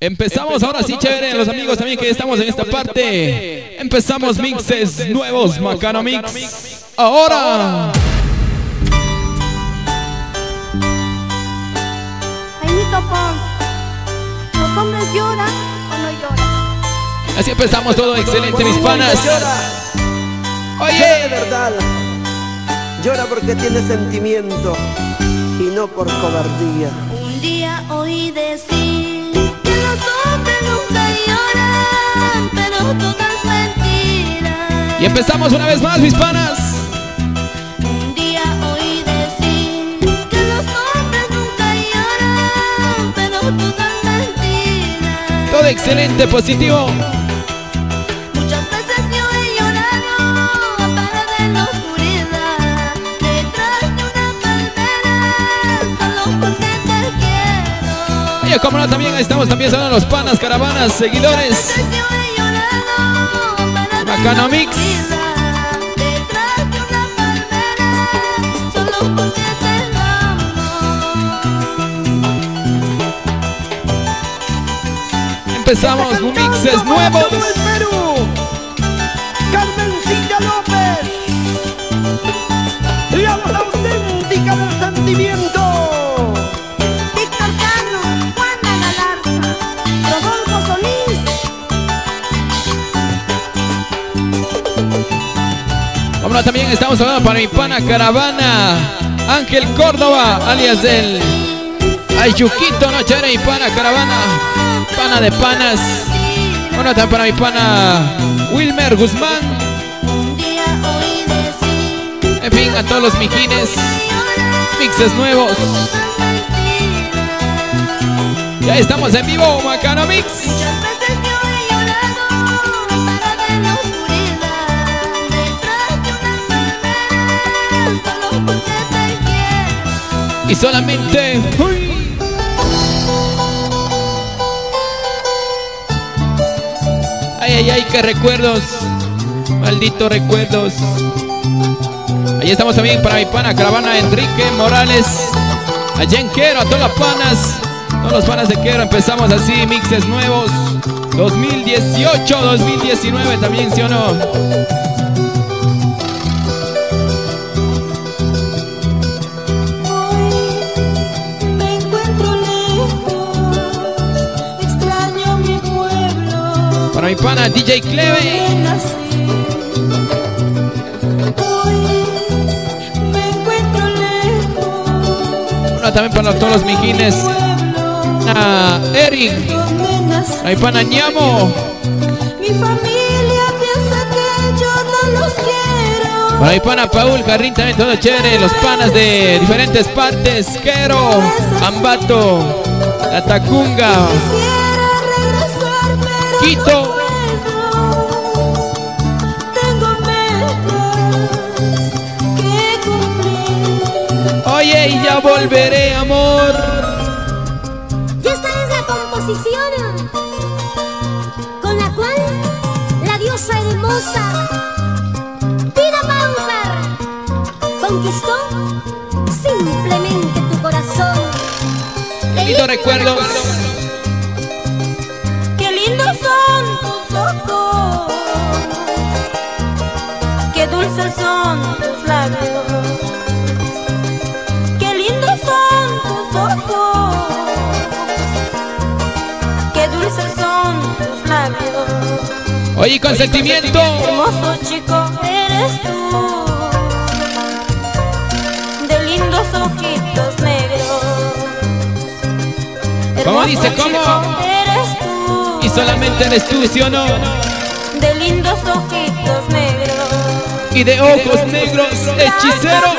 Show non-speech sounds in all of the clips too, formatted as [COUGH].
Empezamos ahora sí, chévere, los amigos también que estamos en esta parte. Empezamos mixes nuevos, Macano Mix. Ahora. Jaimito Pons, ¿los hombres lloran o no lloran? Así empezamos todo, excelente, mis panas. Llora de verdad. Llora porque tiene sentimiento y no por cobardía. Un día oí decir Y empezamos una vez más, mis panas. Un día oí decir que los hombres nunca lloran, pero todo es mentira. Todo excelente, positivo. Oye, como no, también ahí estamos también son los panas, caravanas, seguidores. Bacano Mix. Empezamos mixes nuevos. Estamos hablando para mi pana caravana. Ángel Córdoba, alias del Ayuquito, no chévere, mi pana caravana. Pana de panas. Bueno, también para mi pana Wilmer Guzmán. En fin, a todos los mijines. Mixes nuevos. Ya estamos en vivo, Macano Mix. Y solamente. uy, Ay, ay, ay, qué recuerdos. Malditos recuerdos. Ahí estamos también para mi pana caravana Enrique Morales. A Jen Quero, a todas las panas. Todos los panas de Quero. Empezamos así, mixes nuevos. 2018, 2019 también, ¿sí o no? Mi pana DJ Cleve. Bueno, también para todos los mijines. A Eric. A mi pana Ñamo. Mi familia piensa que yo no los quiero. Para mi pana Paul Carrín también todo chévere. Los panas de diferentes partes. Quero, Ambato, La Tacunga, Quisiera regresar, pero Quito. Y ya volveré, amor. Y esta es la composición con la cual la diosa hermosa Tina Bauer conquistó simplemente tu corazón. Qué lindo recuerdos. Oye, con sentimiento. Hermoso chico eres tú, de lindos ojitos negros. ¿Cómo dice, cómo? chico Eres tú. Y solamente eres tú, ¿sí o no? de lindos ojitos negros. Y de ojos negros, hechicero.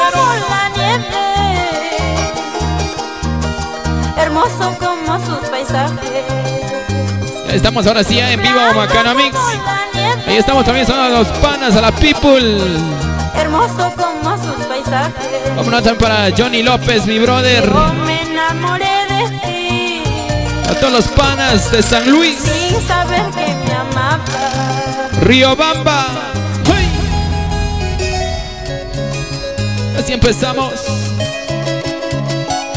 Hermoso como sus paisajes. Estamos ahora sí en vivo, Macano Mix. Ahí estamos también, son a los panas, a la people. Hermoso como sus paisajes. Como no, también para Johnny López, mi brother. Yo me enamoré de ti A todos los panas de San Luis, sin saber que me. Río Bamba. ¡Hey! Así empezamos.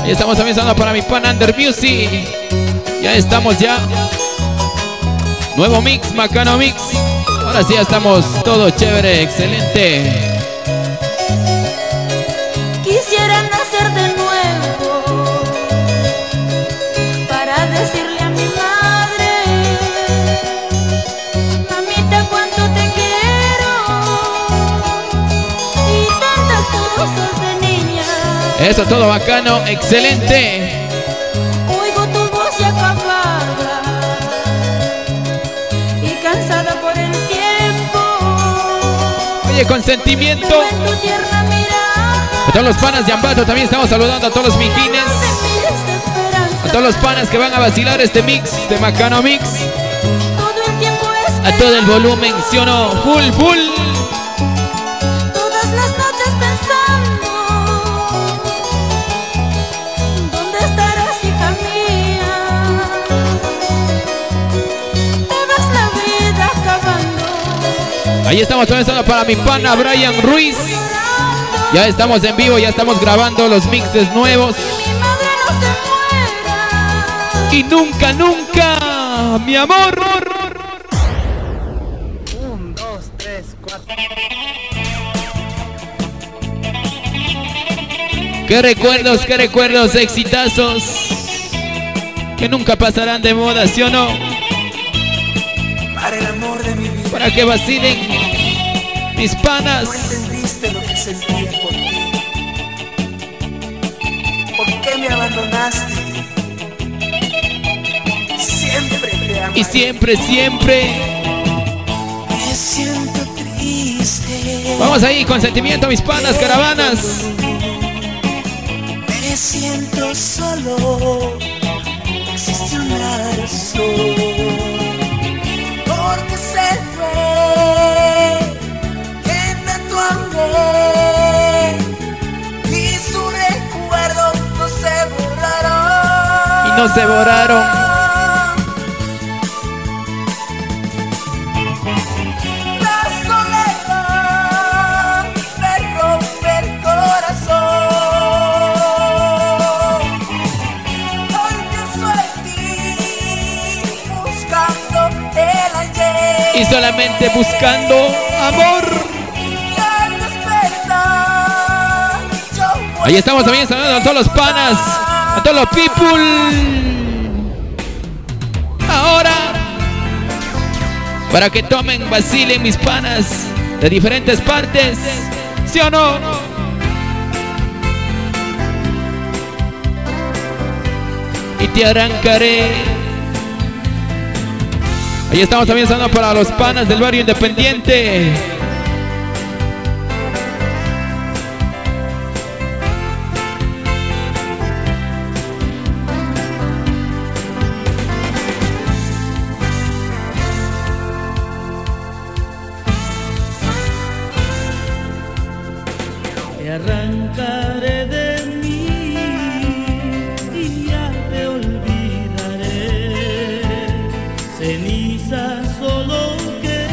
Ahí estamos también sonando para mi pan Under Music. Ya estamos ya. Nuevo mix, Macano Mix. Ahora sí ya estamos todo chévere, excelente. Quisiera nacer de nuevo para decirle a mi madre, mamita cuánto te quiero y tantas cosas de niña. Eso todo bacano, excelente. Oye, con sentimiento. En tu tierna mirada. A todos los panas de Ambato también estamos saludando a todos los mijines. A todos los panas que van a vacilar este mix de Macano Mix. A todo el volumen, ¿sí o no? Full, full. Ahí estamos comenzando para mi pana Brian Ruiz. Ya estamos en vivo, ya estamos grabando los mixes nuevos. Y nunca, nunca, mi amor. Un, dos, tres, cuatro. Qué recuerdos, qué recuerdos, exitazos. Que nunca pasarán de moda, ¿sí o no? Para que vacilen mis panas. No entendiste lo que sentía por ti. ¿Por qué me abandonaste? Siempre te amé. Y siempre, siempre. Me siento triste. Vamos ahí, con sentimiento, mis panas, caravanas. Me siento solo. Existe una razón. Y su recuerdo no se borraron. Y no se borraron. La soledad me rompe el corazón. Hoy buscando el ayer. Y solamente buscando amor. Ahí estamos también saludando a todos los panas, a todos los people. Ahora, para que tomen, vacilen mis panas de diferentes partes, ¿sí o no? Y te arrancaré. Ahí estamos también saludando para los panas del barrio independiente.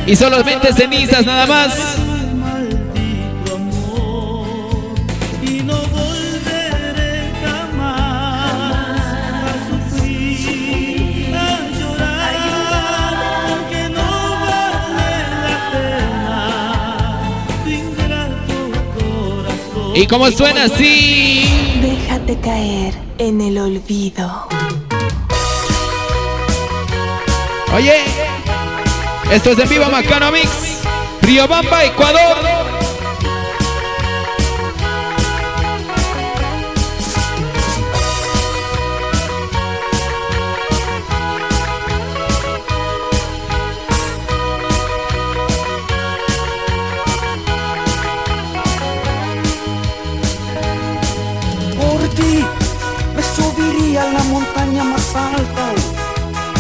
Y solamente cenizas nada más. maldito amor y no volveré jamás a sufrir, a llorar, porque no vale la pena tu ingrato corazón. Y como suena así. Déjate caer en el olvido. Oye, esto es en vivo Macano Mix, Riobamba, Ecuador. Por ti me subiría a la montaña más alta,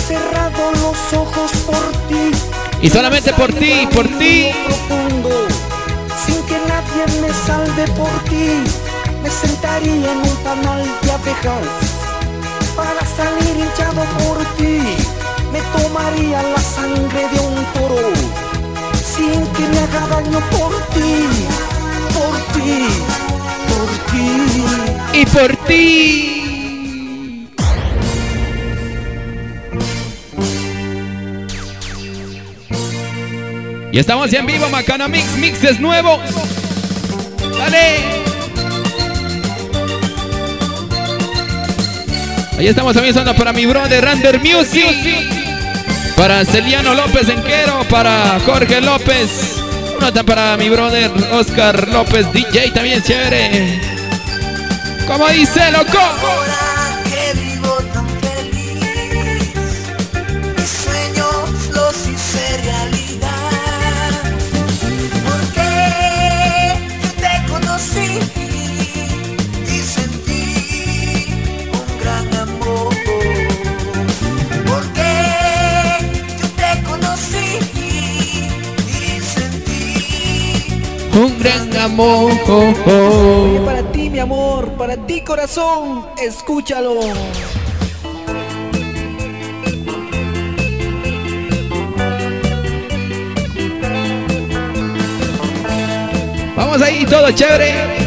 cerrado los ojos por ti. Y solamente por ti, por ti. Profundo, sin que nadie me salve por ti, me sentaría en un panal de abejas para salir hinchado por ti. Me tomaría la sangre de un toro sin que me haga daño por ti, por ti, por ti. Y por ti. Y estamos ya en vivo, Macana Mix, mixes nuevos. Dale. Ahí estamos también sonando para mi brother Rander Music. Para Celiano López Enquero, para Jorge López. Una para mi brother Oscar López DJ, también chévere. Como dice, loco. Un gran amor. Oye, para ti, mi amor, para ti, corazón, escúchalo. Vamos ahí, todo chévere.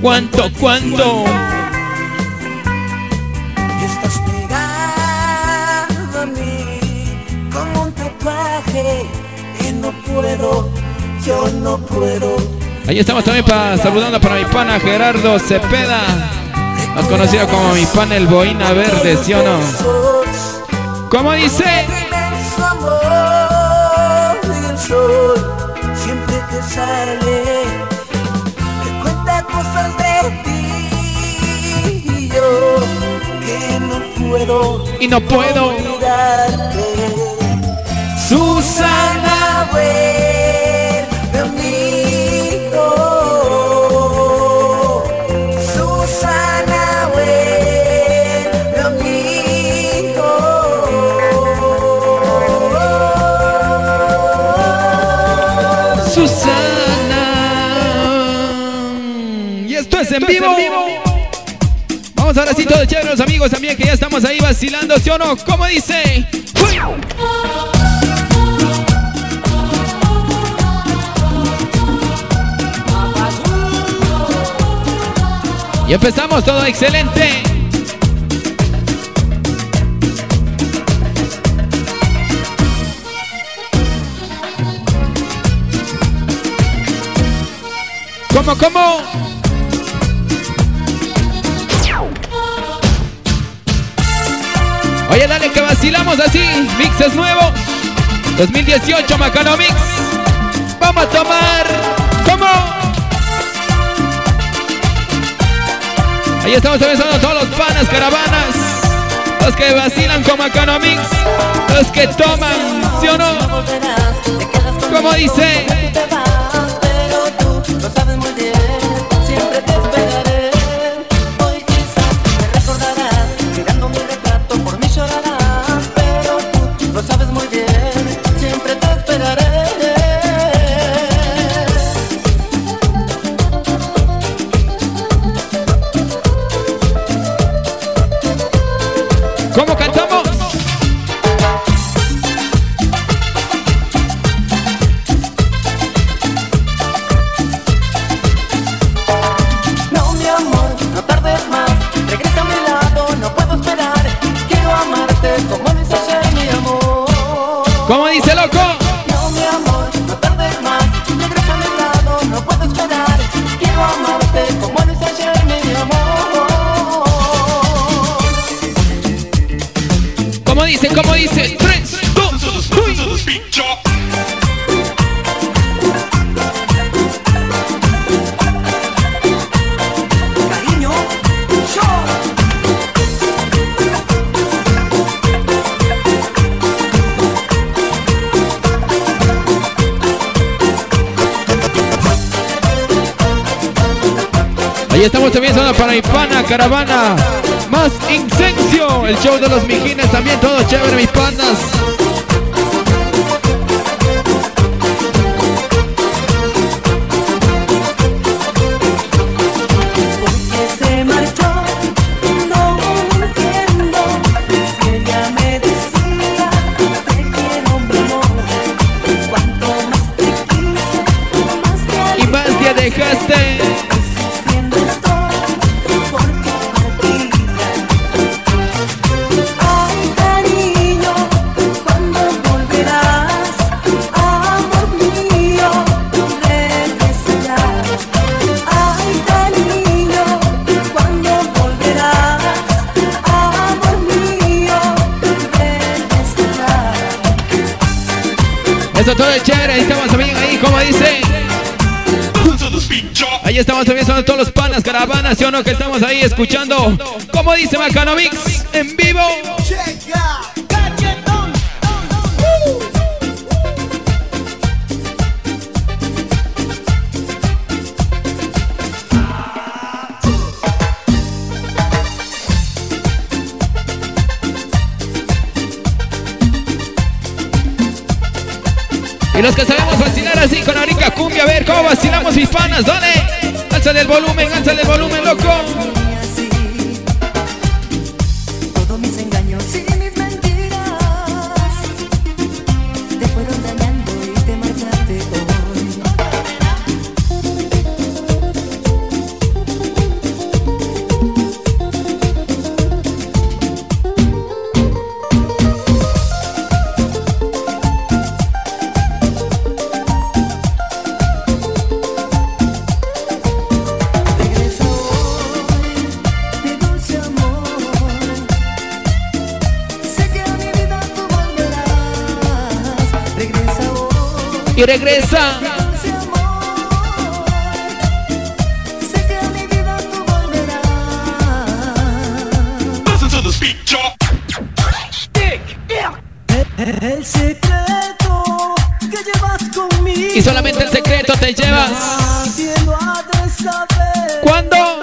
¿Cuánto, cuánto? estás pegado a mí como un tatuaje y no puedo, yo no puedo. Ahí estamos también para, saludando para mi pana Gerardo Cepeda. Más conocido como mi pana el Boina Verde, ¿sí o no? ¿Cómo dice? Siempre sale puedo Y no puedo. olvidarte. Susana. vuelve a mí, oh. Susana vuelve a mí, oh. Susana. Y esto es en vivo. Vamos ahora sí, todos chévere, los amigos también que ya estamos ahí vacilando, ¿sí o no? ¿Cómo dice? ¡Uy! Y empezamos todo excelente. ¿Cómo, cómo? Vacilamos así. Mixes nuevos. 2018 Macano Mix. Vamos a tomar. ¿Cómo? Ahí estamos a todos los panas, caravanas. Los que vacilan con Macano Mix. Los que toman, ¿sí o no? ¿Cómo dice? Para Hispana, Caravana, más Incencio, el show de los mijines también, todo chévere, mis panas. Que estamos ahí escuchando. Como dice Macanomix en vivo. Y los que sabemos vacilar así con la rica cumbia, a ver cómo vacilamos mis panas, dale. Alzale el volumen, alzale el volumen, loco. Volverás. El secreto que llevas conmigo. Y solamente el secreto te llevas. ¿Cuándo?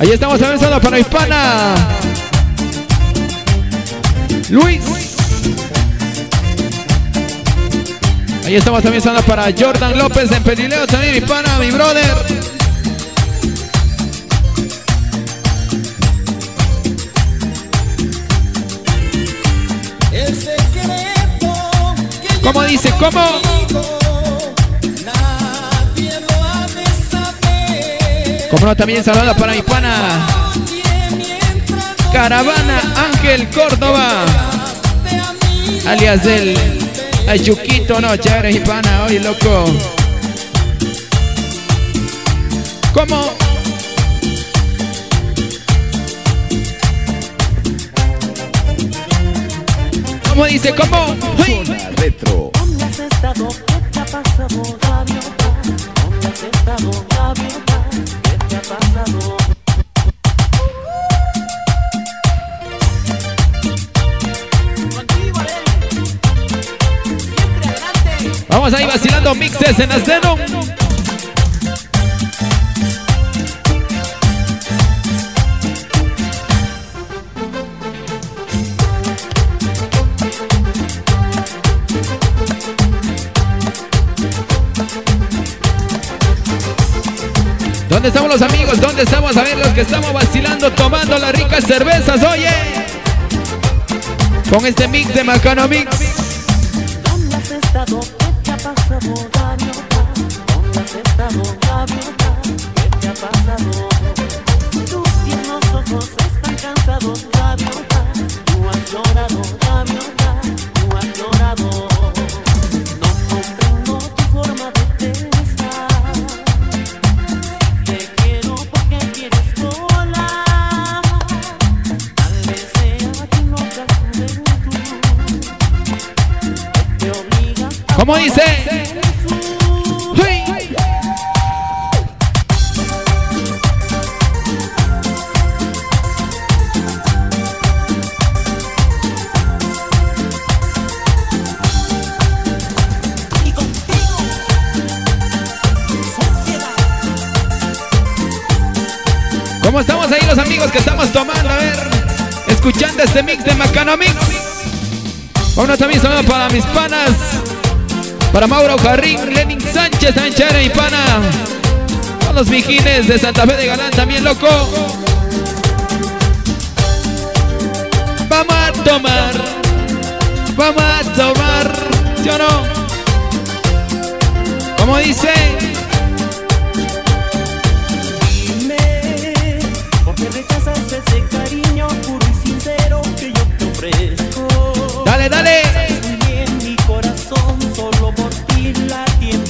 Ahí estamos avanzando para Hispana. Luis. Ahí estamos también sonando para Jordan López en Pedileo, también Hispana, mi brother. ¿Cómo dice? ¿Cómo? Como no, también saludando para Hispana. Nadie mientras Caravana Ángel Córdoba. Alias del Ayuquito, no, chévere Hispana, oye loco. ¿Cómo? ¿Cómo dice? ¿Cómo? ¡Hey! Retro. Vamos ahí vacilando mixes en Asdeno. ¿Dónde estamos los amigos? ¿Dónde estamos? A ver, los que estamos vacilando, tomando las ricas cervezas, oye. Con este mix de Macano Mix. Este mix de Macano Mix. Uno también saludo para mis panas. Para Mauro Carrín, Lenin Sánchez, chévere, mi pana. Todos los mijines de Santa Fe de Galán, también loco. Vamos a tomar. Vamos a tomar. ¿Sí o no? ¿Cómo dice?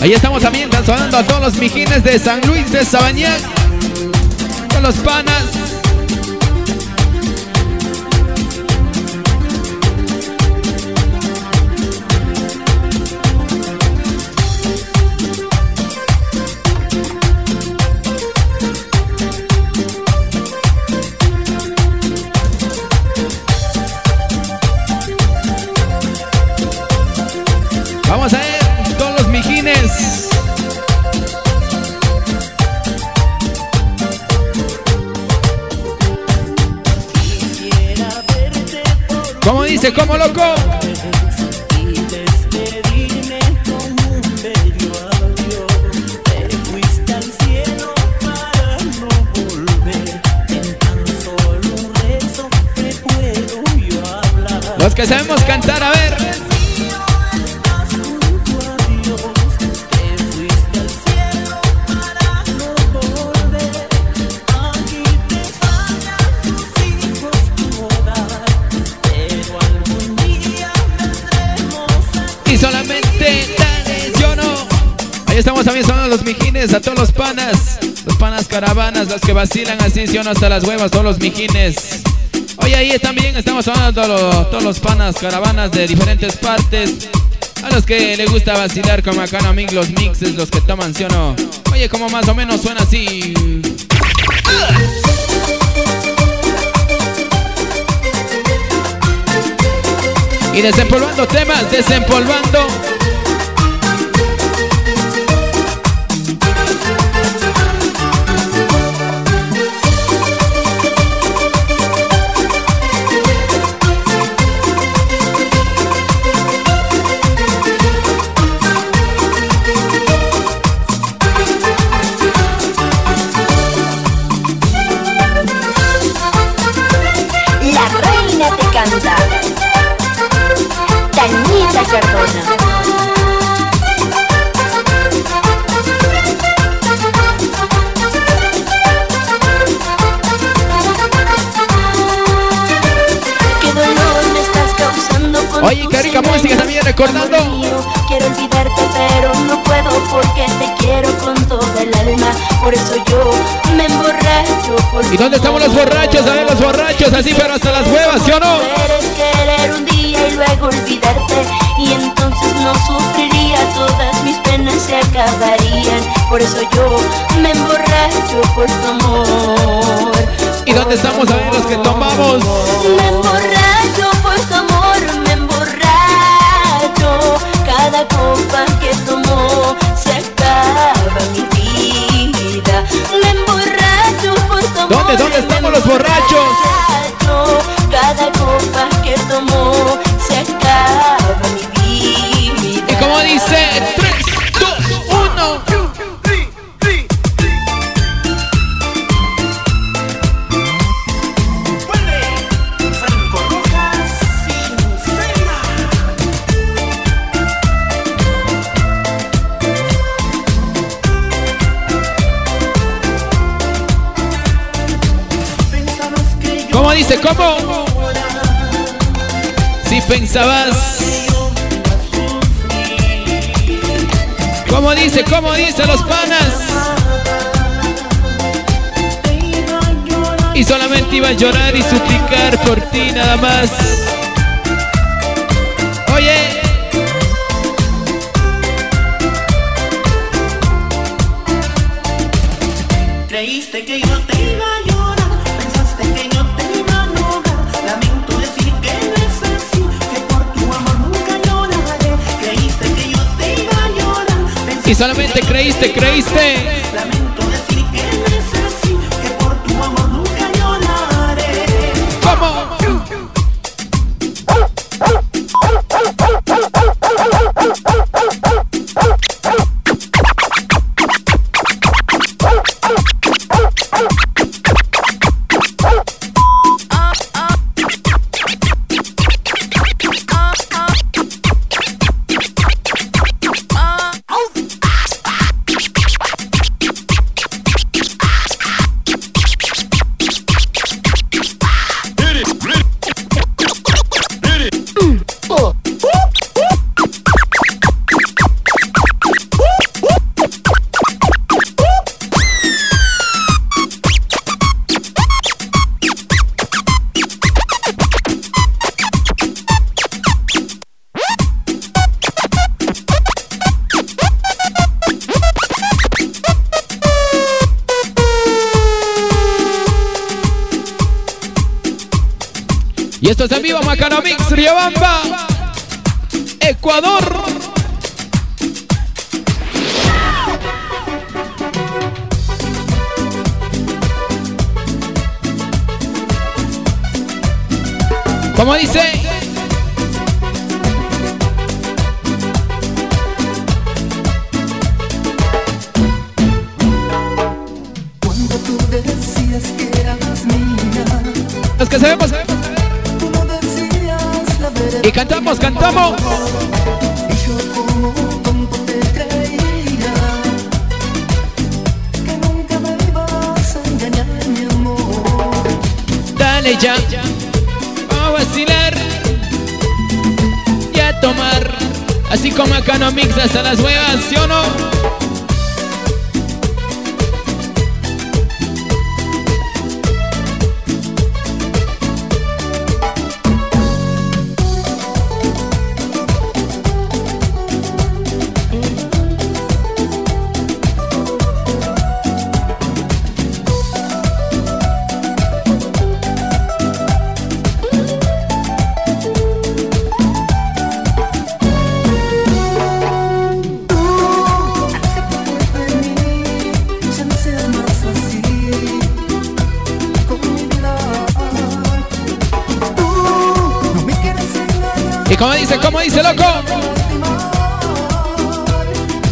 Ahí estamos también saludando a todos los mijines de San Luis de Sabañán. Con los panas. Dice? ¿Cómo loco? Sonando los mijines a todos los panas. Los panas caravanas, los que vacilan así, sí o no, hasta las huevas, todos los mijines. Oye, ahí también estamos los, todos los panas caravanas de diferentes partes. A los que les gusta vacilar como acá no amigos, los mixes, los que toman, sí o no. Oye, como más o menos suena así. Y desempolvando temas, desempolvando. Canta. Tañita Cardona. Qué dolor me estás causando con Oye, qué rica música también recordando. Por eso yo me emborracho por ¿Y dónde estamos los borrachos? A ver, los borrachos, así, pero hasta las huevas, ¿sí o no? Quieres querer un día y luego olvidarte Y entonces no sufriría, todas mis penas se acabarían Por eso yo me emborracho por tu amor ¿Y dónde estamos? A ver, los que tomamos. Me emborracho por tu amor, me emborracho Cada copa que tomo se acaba mi vida Me emborracho por tu amor ¿Dónde, dónde estamos los borrachos? Cada copa que tomo se acaba mi vida Y como dice, ¿Cómo? Si pensabas. ¿Cómo dice? ¿Cómo dice los panas? Y solamente iba a llorar y suplicar por ti nada más. Y solamente creíste, creíste.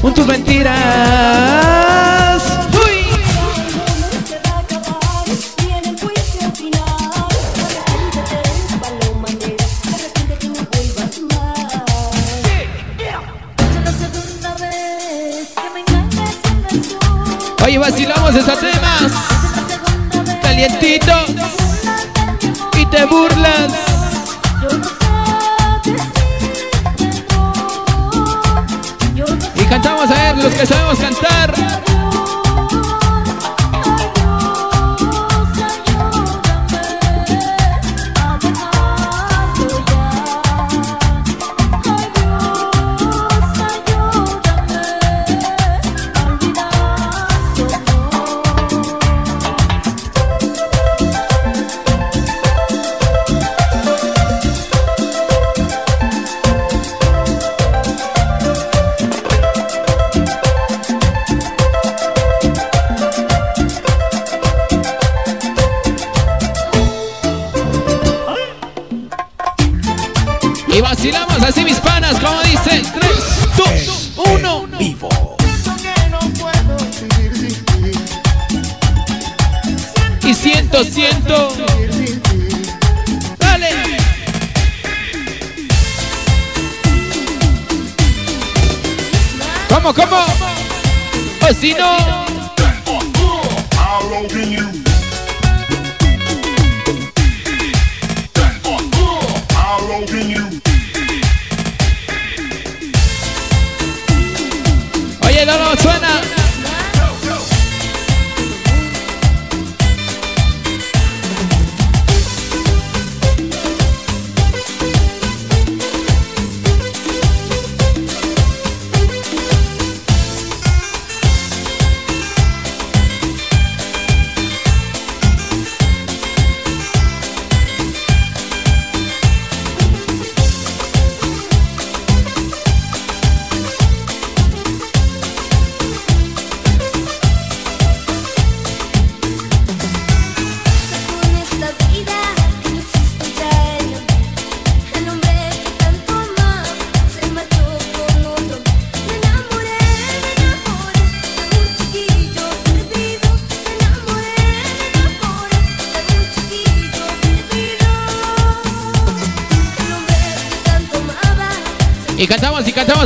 con tus mentiras. ¿Cómo, cómo? O si no.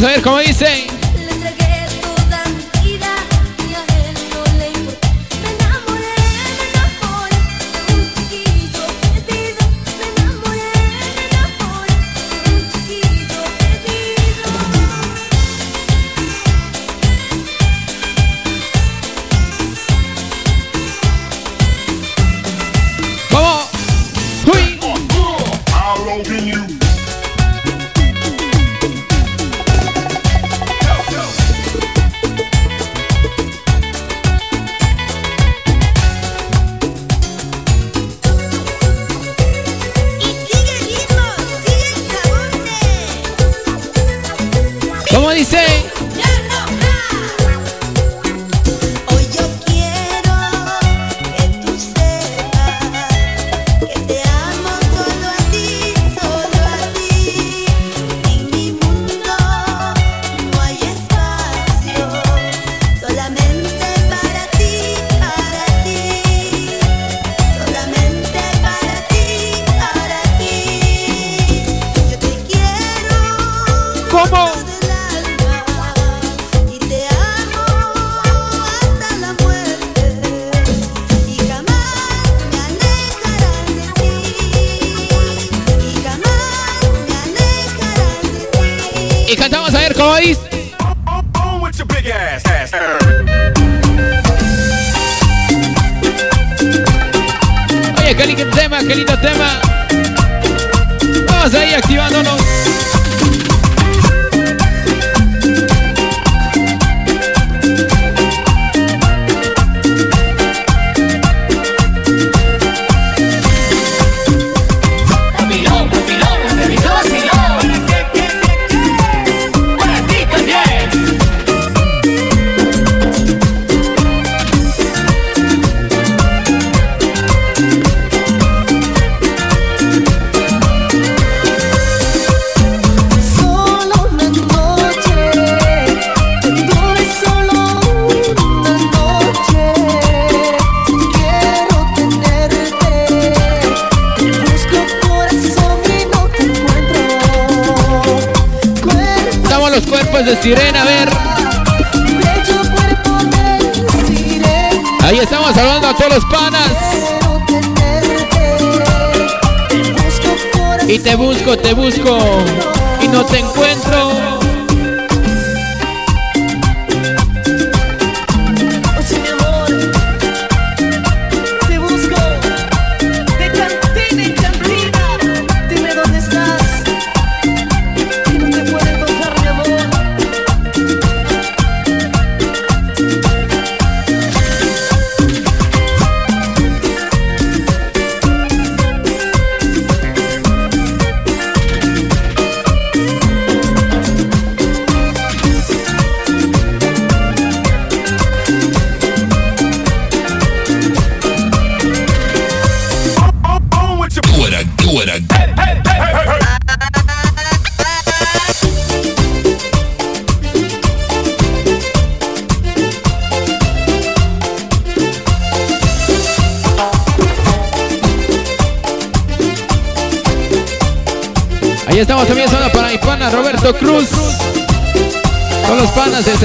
A ver cómo dicen. Yeah.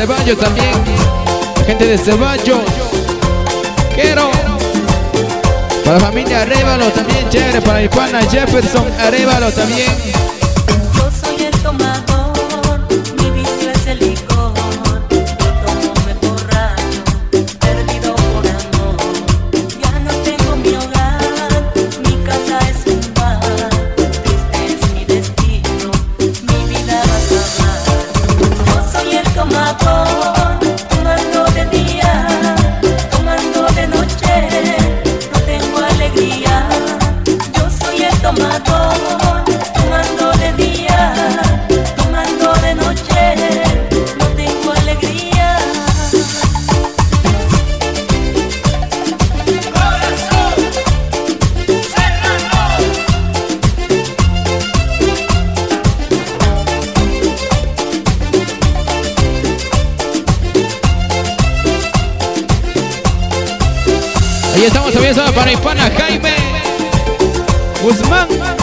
Ceballos también. Gente de Ceballos. Quiero. Para la familia Arevalo también, chévere. Para mi pana Jefferson Arevalo también. Pesada para Jaime Guzmán.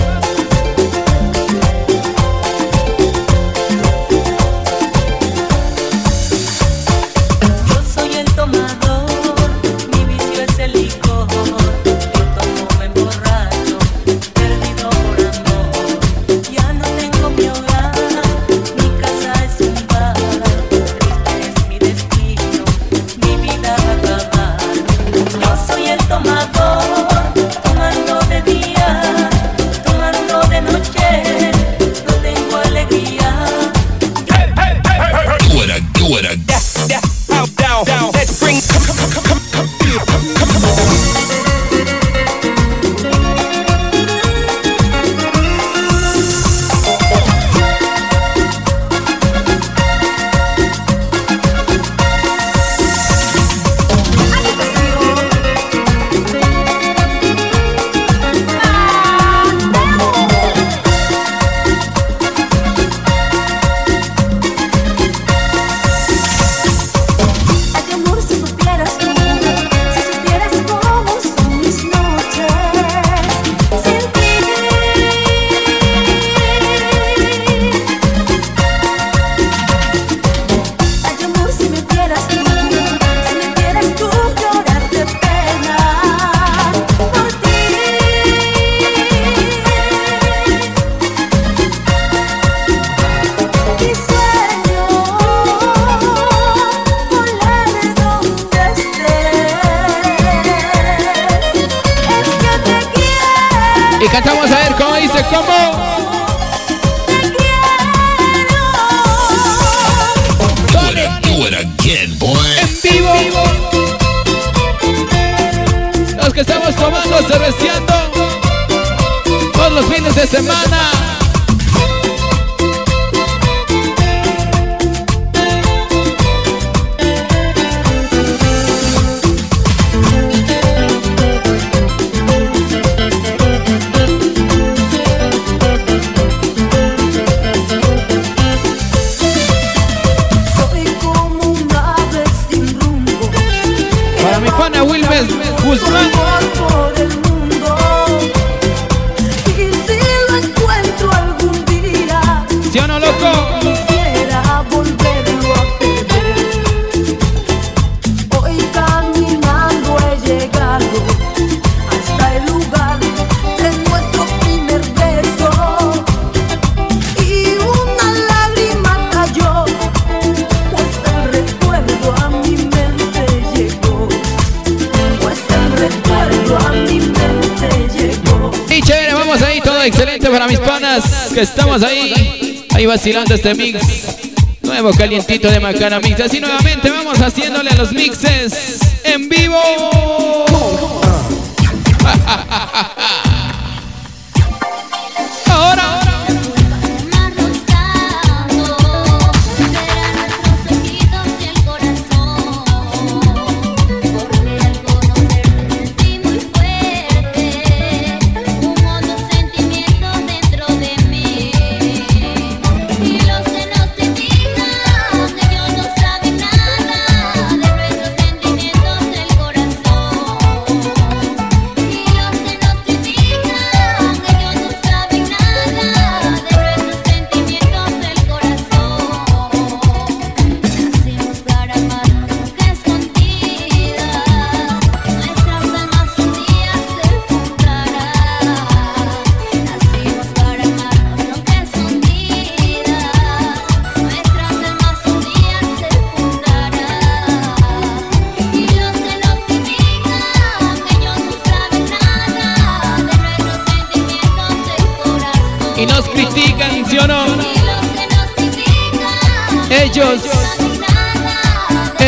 Who's que estamos ahí, ahí vacilando este mix. Nuevo calientito de Macana Mix. Así nuevamente vamos haciéndole a los mixes en vivo. [LAUGHS] [LAUGHS]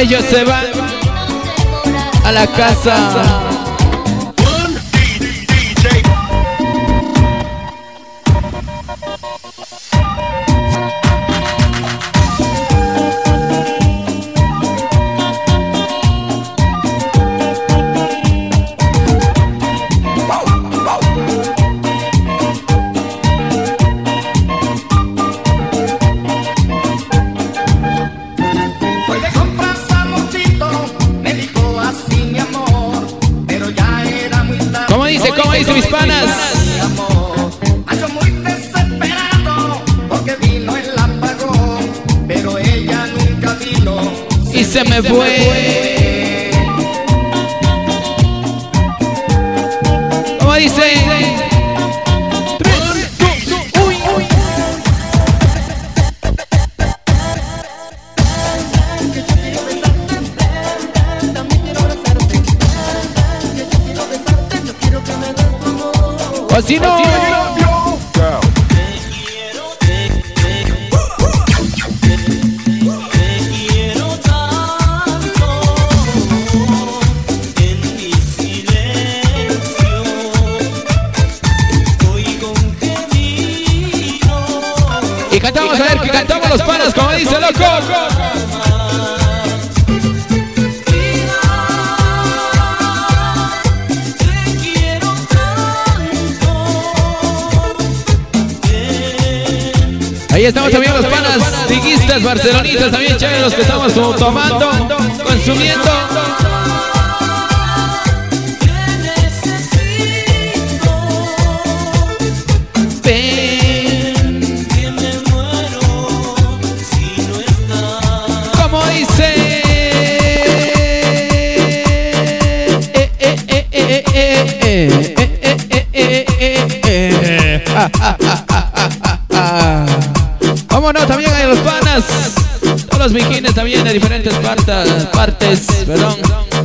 ellos se van a la casa.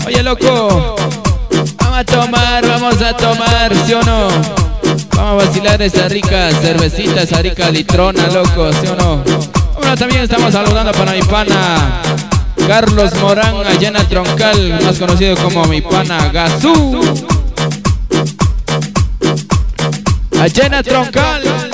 Oye, loco, vamos a tomar, vamos a tomar, ¿sí o no? Vamos a vacilar esa rica cervecita, esa rica litrona, loco, ¿sí o no? Bueno, también estamos saludando para mi pana Carlos Morán, Allena Troncal, más conocido como mi pana Gazú. Allena Troncal.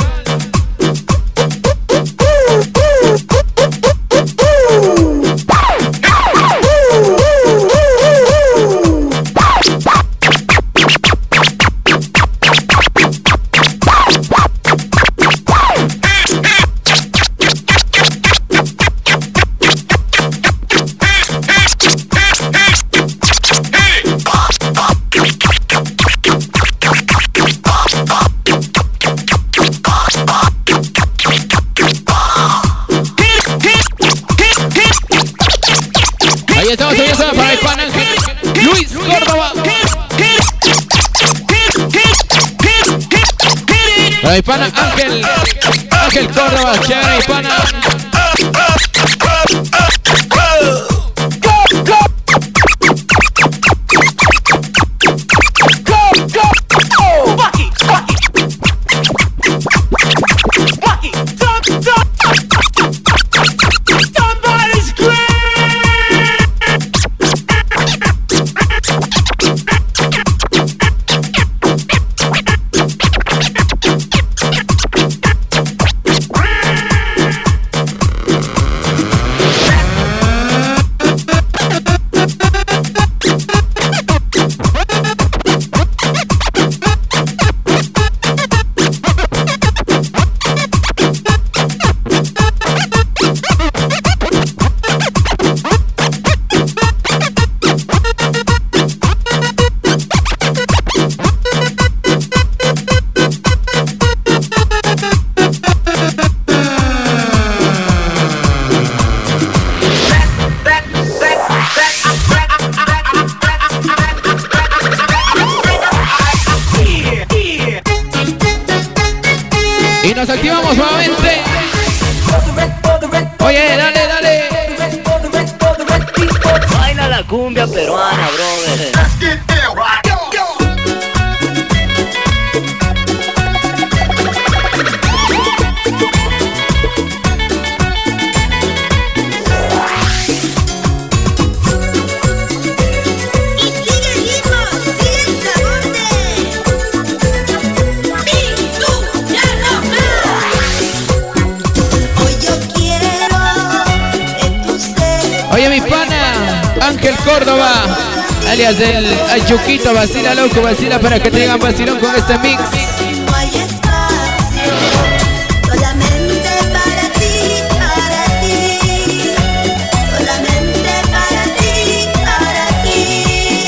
mi pana Ángel, Ángel Córdoba, chévere, mi pana. Chuquito vacila loco, vacila para que tengan vacilón con este mix.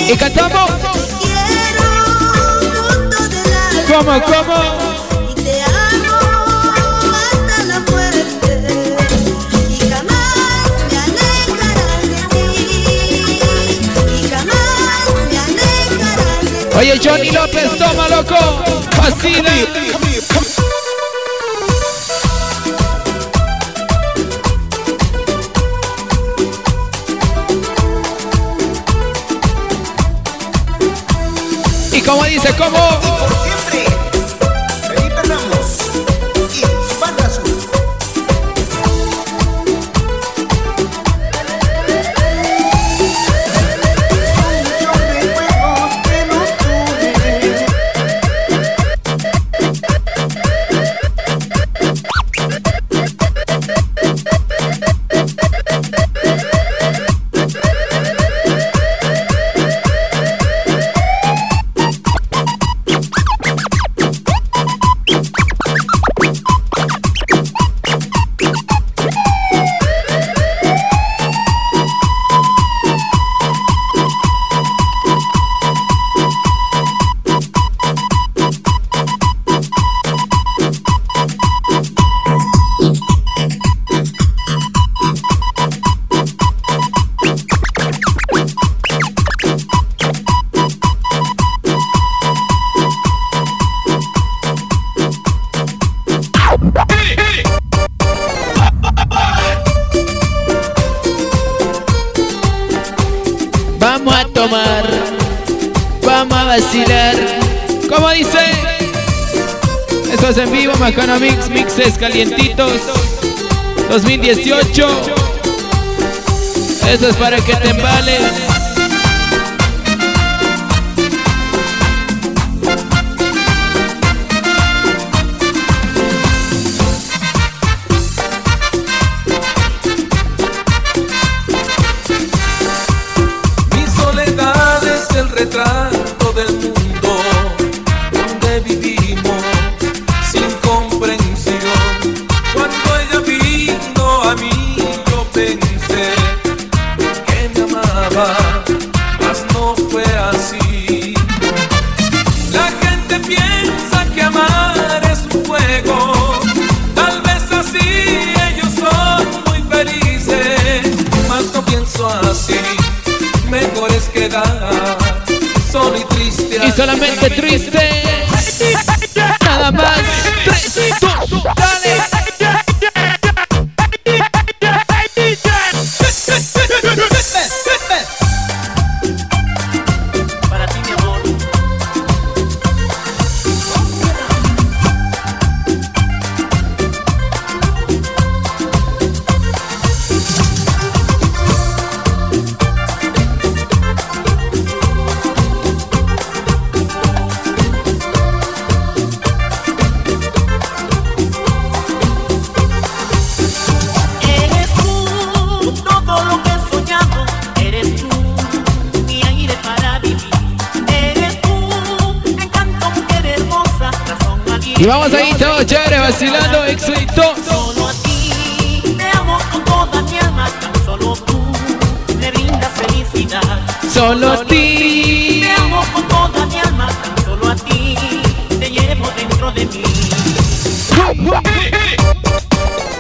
Y cantamos. ¿Cómo, cómo? Tony López, toma loco. Fascina. Y como dice, como. 2018. Eso es para que te embales. vamos ahí todos chévere, vacilando, éxito. Solo a ti, te amo con toda mi alma, tan solo tú me brindas felicidad. Solo a ti, te amo con toda mi alma, solo a ti te llevo dentro de mí.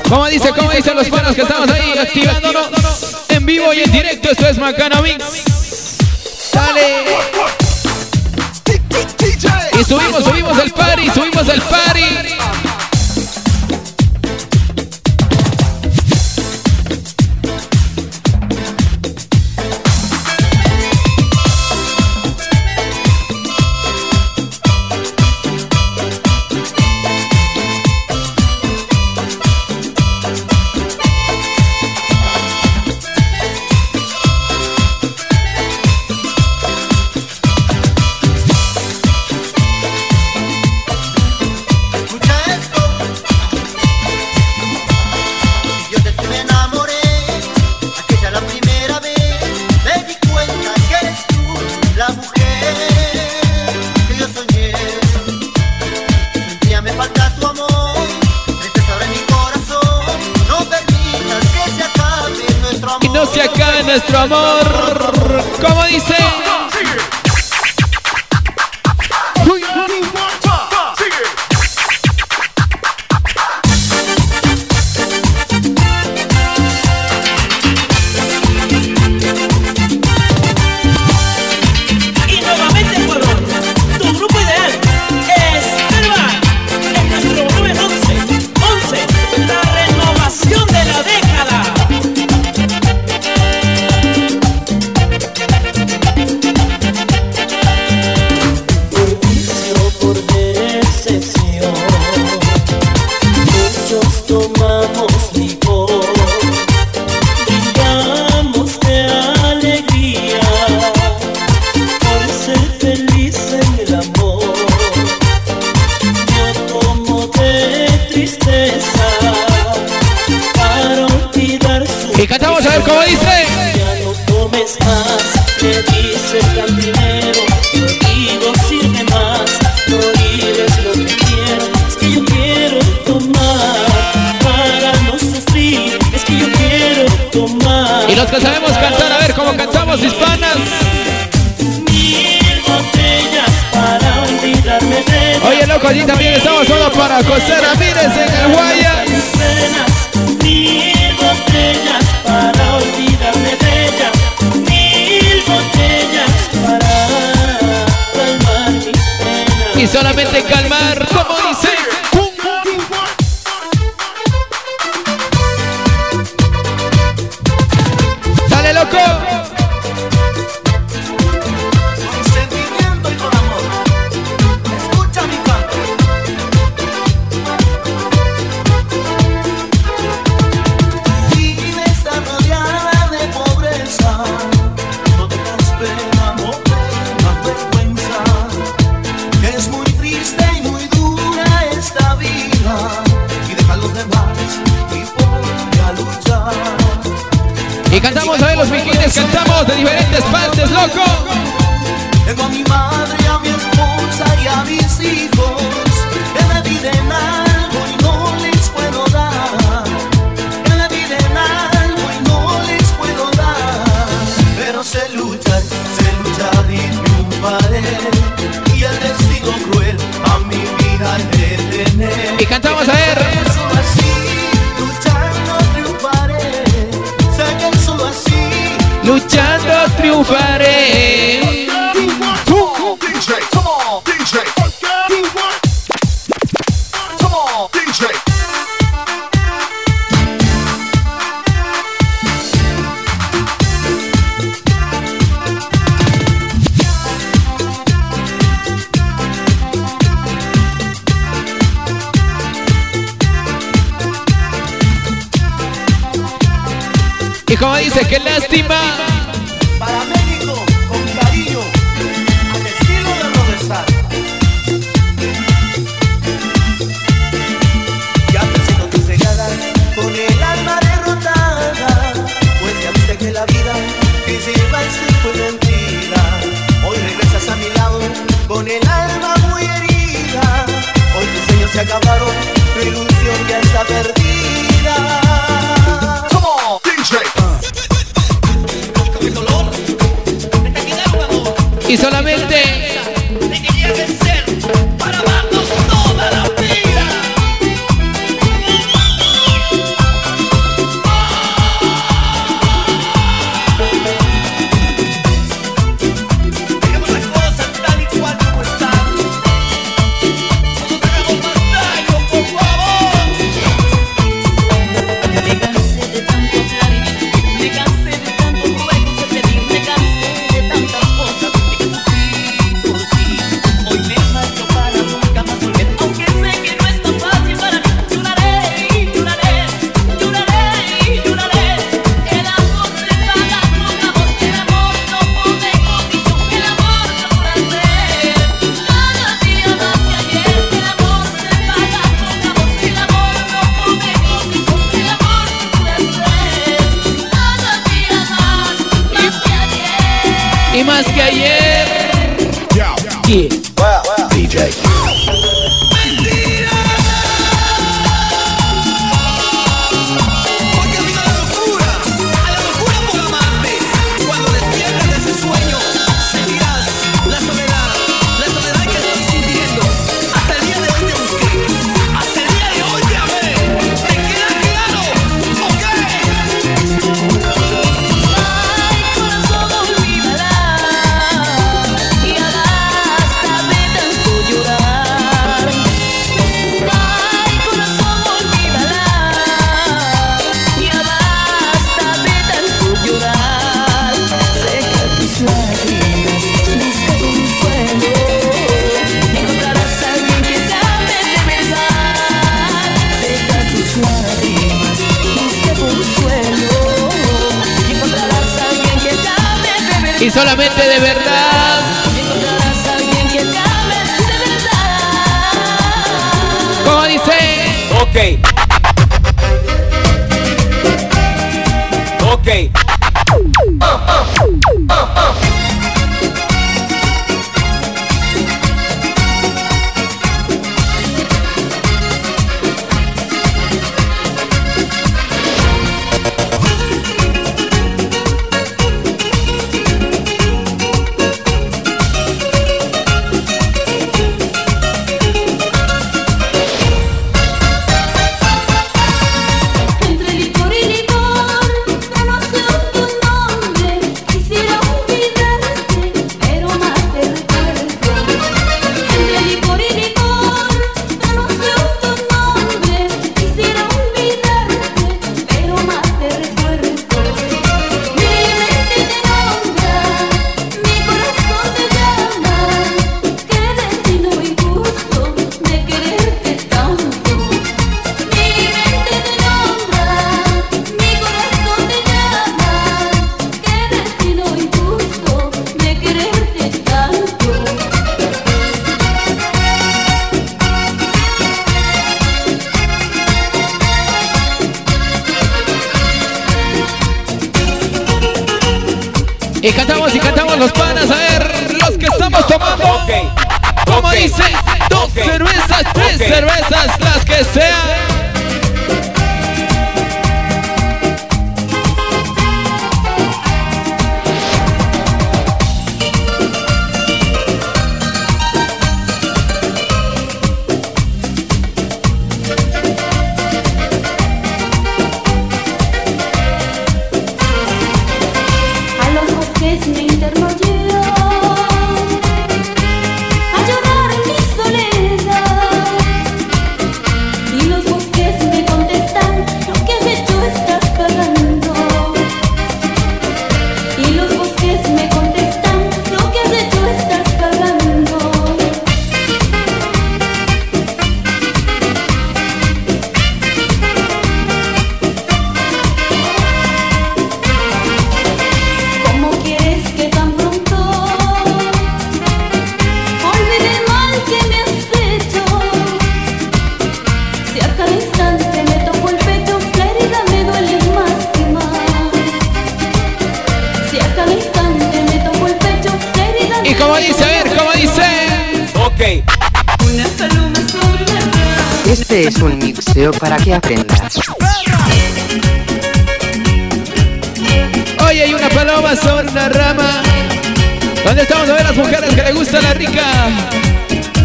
¿Cómo dice, cómo dicen los panos que estamos ahí activándonos en vivo y en directo? Esto es Macana Mix. Dale. Y subimos, subimos el party, subimos chicos del party. Lástima. DJ.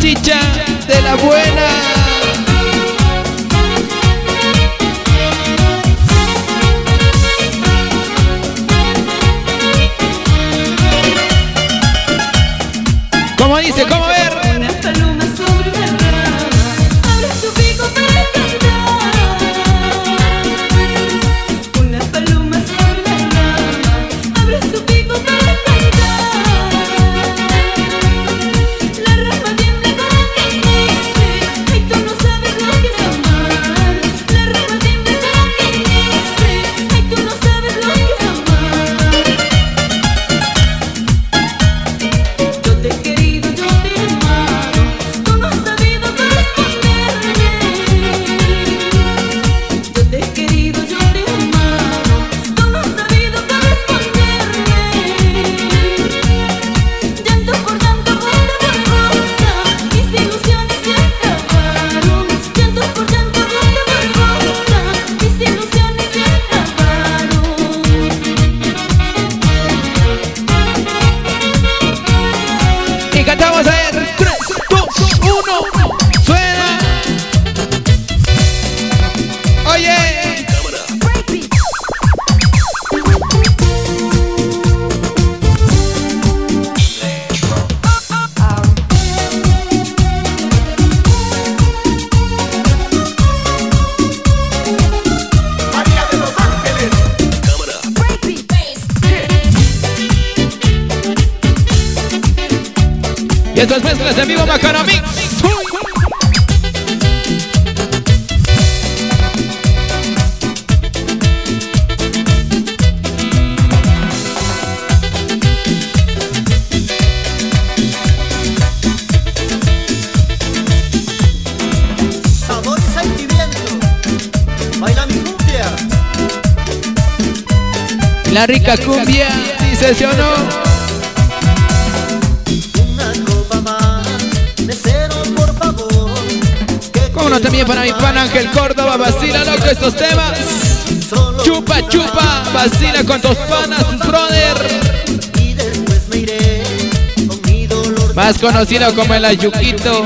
salchicha de la buena. La rica cumbia, dice sí o no. También para mi pan Ángel Córdoba, vacila loco estos temas. Chupa, chupa, vacila con tus panas, tus brother. Más conocido como el Ayuquito.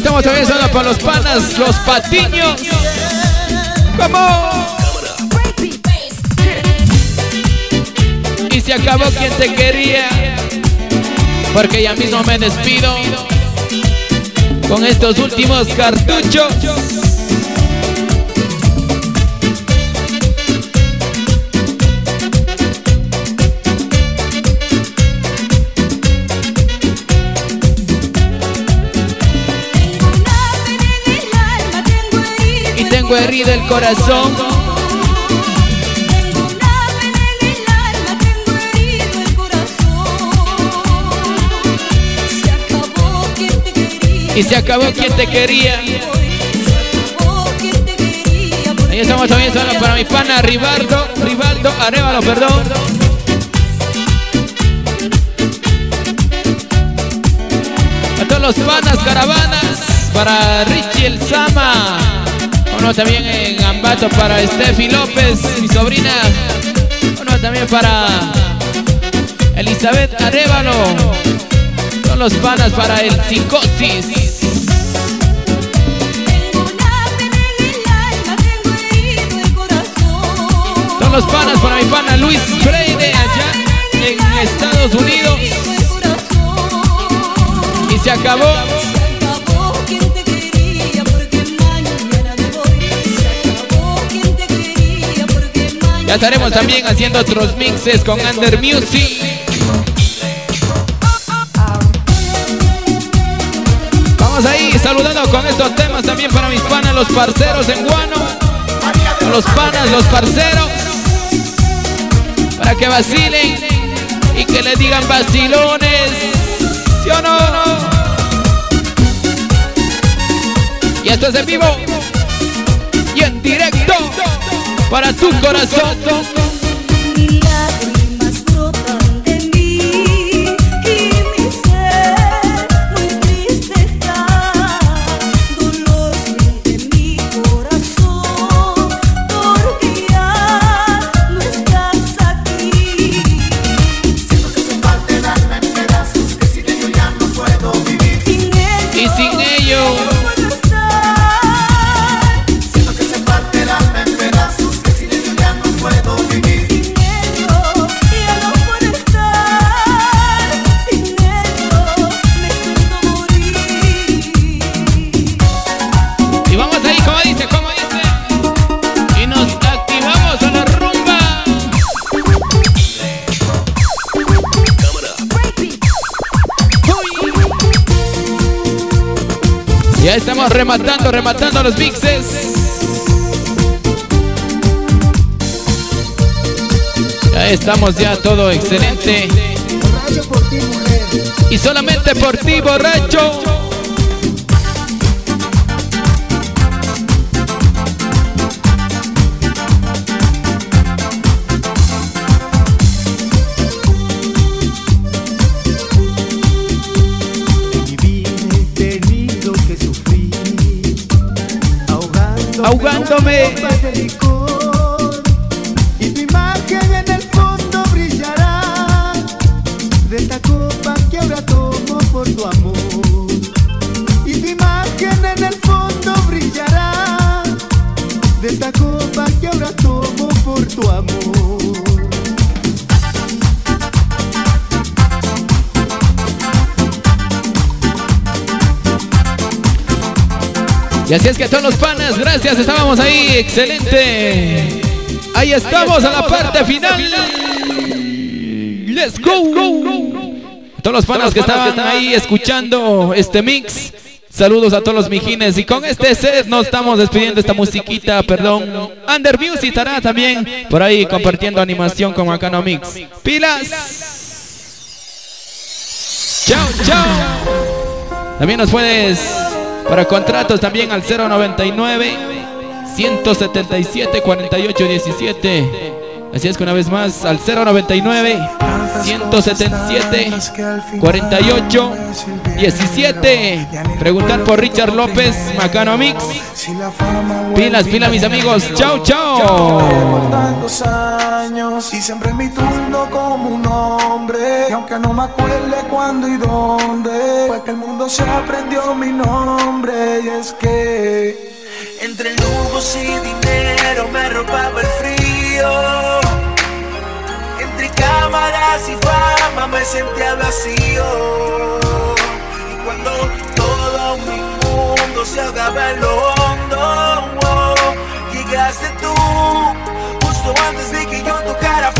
estamos avanzando para los panas, los patiños. ¡Vamos! Y se acabó quien te quería, porque ya mismo me despido con estos últimos cartuchos. fue herido el corazón. Y se acabó quien te quería. Ahí estamos también solo para mi pana Rivaldo, Rivaldo Arevalo, perdón. A todos los panas caravanas para Richie el Sama. Uno también en Ambato para Steffi López, mi sobrina. Uno también para Elizabeth Arevalo. Son los panas para el psicosis. Son los panas para mi pana Luis Freire allá en Estados Unidos. Y se acabó. Ya estaremos también haciendo otros mixes con Under Music. Vamos ahí saludando con estos temas también para mis panas, los parceros en Guano. Los panas, los parceros. Para que vacilen y que le digan vacilones. ¿Sí o no? Y esto es en vivo y en directo para tu corazón. Ya estamos rematando, rematando los mixes. Ya estamos ya todo excelente. Y solamente por ti, borracho. Licor. Y tu imagen en el fondo brillará de esta copa que ahora tomo por tu amor. Y así es que todos los panas, gracias, estábamos ahí, excelente. Ahí estamos a la parte final. Let's go. Todos los panas que estaban ahí escuchando este mix. Saludos a todos los mijines. Y con este set nos estamos despidiendo esta musiquita, perdón. Under Music estará también por ahí compartiendo animación con Macano Mix. ¡Pilas! ¡Chao, chao! También nos puedes para contratos también al 099 177 48 17. Así es que una vez más al 099 177 48 17. Preguntar por Richard López, Macano Mix. Pilas, pilas mis amigos. Chao, chao. y siempre mi turno como un hombre. Y aunque no me acuerde cuándo y dónde, fue que el mundo se aprendió mi nombre. Y es que Entre lujos y dinero me arropaba el frío. Entre cámaras y fama me sentía vacío. Y cuando todo mi mundo se ahogaba en lo hondo, oh, llegaste tú, justo antes de que yo tocara.